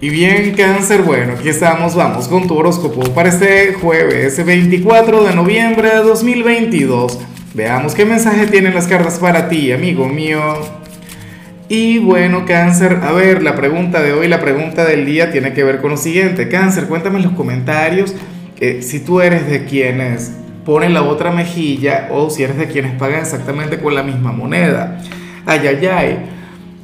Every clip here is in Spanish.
Y bien, cáncer, bueno, aquí estamos, vamos con tu horóscopo para este jueves 24 de noviembre de 2022. Veamos qué mensaje tienen las cartas para ti, amigo mío. Y bueno, cáncer, a ver, la pregunta de hoy, la pregunta del día tiene que ver con lo siguiente. Cáncer, cuéntame en los comentarios eh, si tú eres de quienes ponen la otra mejilla o si eres de quienes pagan exactamente con la misma moneda. Ay, ay, ay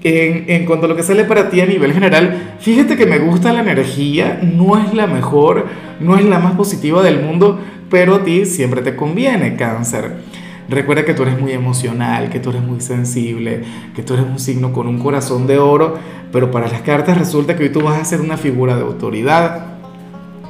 en, cuanto a lo que sale para ti a nivel general, fíjate que me gusta la energía, no es la mejor, no es la más positiva del mundo, pero a ti siempre te conviene cáncer. Recuerda que tú eres muy emocional, que tú eres muy sensible, que tú eres un signo con un corazón de oro, pero para las cartas resulta que hoy tú vas a ser una figura de autoridad.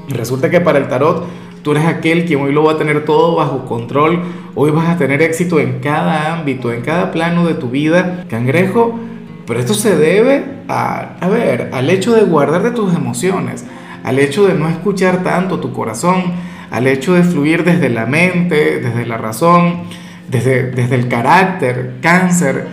Resulta que para el tarot tú eres aquel quien hoy lo va a tener todo bajo control, hoy vas a tener éxito en cada ámbito, en cada plano de tu vida. Cangrejo, pero esto se debe a, a ver, al hecho de guardar de tus emociones, al hecho de no escuchar tanto tu corazón, al hecho de fluir desde la mente, desde la razón, desde, desde el carácter, cáncer.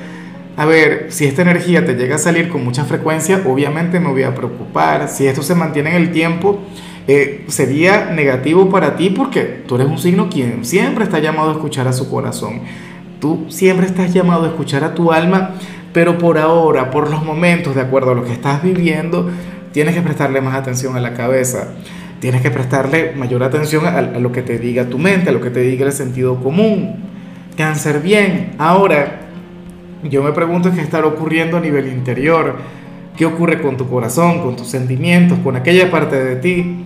A ver, si esta energía te llega a salir con mucha frecuencia, obviamente me voy a preocupar. Si esto se mantiene en el tiempo, eh, sería negativo para ti porque tú eres un signo quien siempre está llamado a escuchar a su corazón. Tú siempre estás llamado a escuchar a tu alma pero por ahora, por los momentos, de acuerdo a lo que estás viviendo, tienes que prestarle más atención a la cabeza. Tienes que prestarle mayor atención a, lo que te diga tu mente, a lo que te diga el sentido común. Cáncer bien. Ahora, yo me pregunto qué está ocurriendo a nivel interior. ¿Qué ocurre con tu corazón, con tus sentimientos, con aquella parte de ti?